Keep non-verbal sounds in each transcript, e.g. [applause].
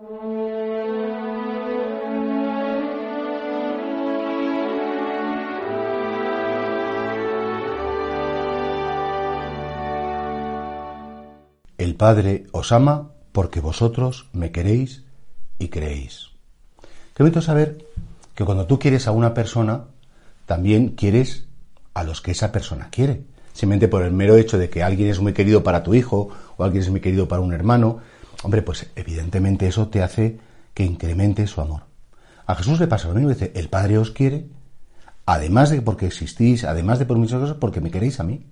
El Padre os ama porque vosotros me queréis y creéis. Qué saber que cuando tú quieres a una persona, también quieres a los que esa persona quiere. Simplemente por el mero hecho de que alguien es muy querido para tu hijo o alguien es muy querido para un hermano, hombre, pues evidentemente eso te hace que incremente su amor. A Jesús le pasa lo mismo, dice, el Padre os quiere, además de porque existís, además de por muchas cosas, porque me queréis a mí.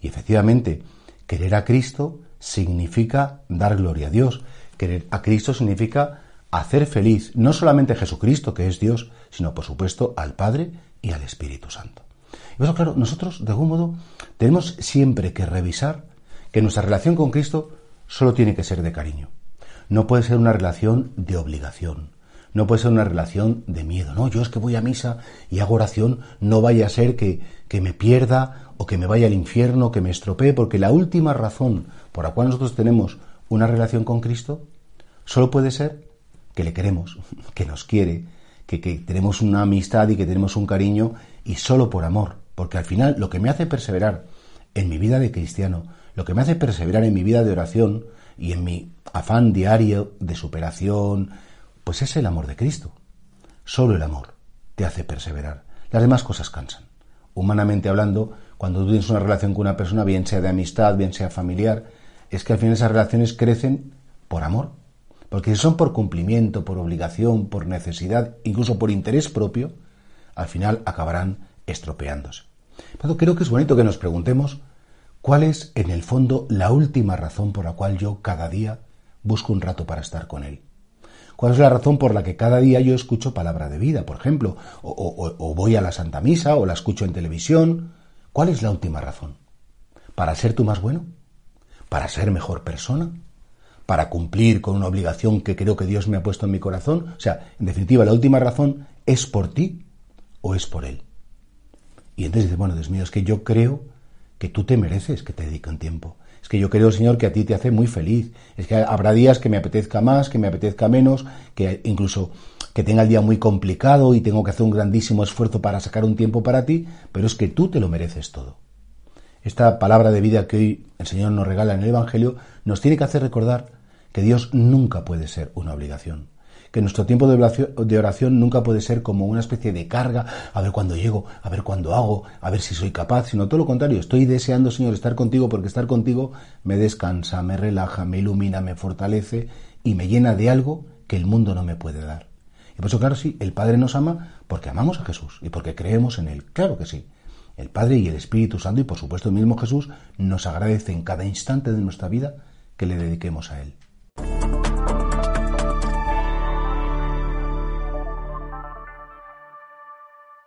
Y efectivamente, querer a Cristo significa dar gloria a Dios. Querer a Cristo significa hacer feliz no solamente a Jesucristo, que es Dios, sino por supuesto al Padre y al Espíritu Santo. Y eso, claro, nosotros de algún modo tenemos siempre que revisar que nuestra relación con Cristo solo tiene que ser de cariño. No puede ser una relación de obligación. No puede ser una relación de miedo. No, yo es que voy a misa y hago oración, no vaya a ser que, que me pierda o que me vaya al infierno, que me estropee, porque la última razón por la cual nosotros tenemos una relación con Cristo solo puede ser que le queremos, [laughs] que nos quiere, que, que tenemos una amistad y que tenemos un cariño y solo por amor. Porque al final lo que me hace perseverar en mi vida de cristiano, lo que me hace perseverar en mi vida de oración y en mi afán diario de superación, pues es el amor de Cristo. Solo el amor te hace perseverar. Las demás cosas cansan. Humanamente hablando, cuando tú tienes una relación con una persona, bien sea de amistad, bien sea familiar, es que al final esas relaciones crecen por amor. Porque si son por cumplimiento, por obligación, por necesidad, incluso por interés propio, al final acabarán estropeándose. Pero creo que es bonito que nos preguntemos cuál es, en el fondo, la última razón por la cual yo cada día busco un rato para estar con él. ¿Cuál es la razón por la que cada día yo escucho palabra de vida, por ejemplo? O, voy a la Santa Misa o la escucho en televisión. ¿Cuál es la última razón? ¿Para ser tú más bueno? ¿Para ser mejor persona? ¿Para cumplir con una obligación que creo que Dios me ha puesto en mi corazón? O sea, en definitiva, la última razón es por ti o es por Él. Y entonces dice, bueno, Dios mío, es que yo creo que tú te mereces que te dediquen tiempo. Es que yo creo, Señor, que a ti te hace muy feliz. Es que habrá días que me apetezca más, que me apetezca menos, que incluso que tenga el día muy complicado y tengo que hacer un grandísimo esfuerzo para sacar un tiempo para ti, pero es que tú te lo mereces todo. Esta palabra de vida que hoy el Señor nos regala en el Evangelio nos tiene que hacer recordar que Dios nunca puede ser una obligación que nuestro tiempo de oración nunca puede ser como una especie de carga, a ver cuándo llego, a ver cuándo hago, a ver si soy capaz, sino todo lo contrario, estoy deseando, Señor, estar contigo porque estar contigo me descansa, me relaja, me ilumina, me fortalece y me llena de algo que el mundo no me puede dar. Y por eso, claro, sí, el Padre nos ama porque amamos a Jesús y porque creemos en Él. Claro que sí. El Padre y el Espíritu Santo y por supuesto el mismo Jesús nos agradece en cada instante de nuestra vida que le dediquemos a Él.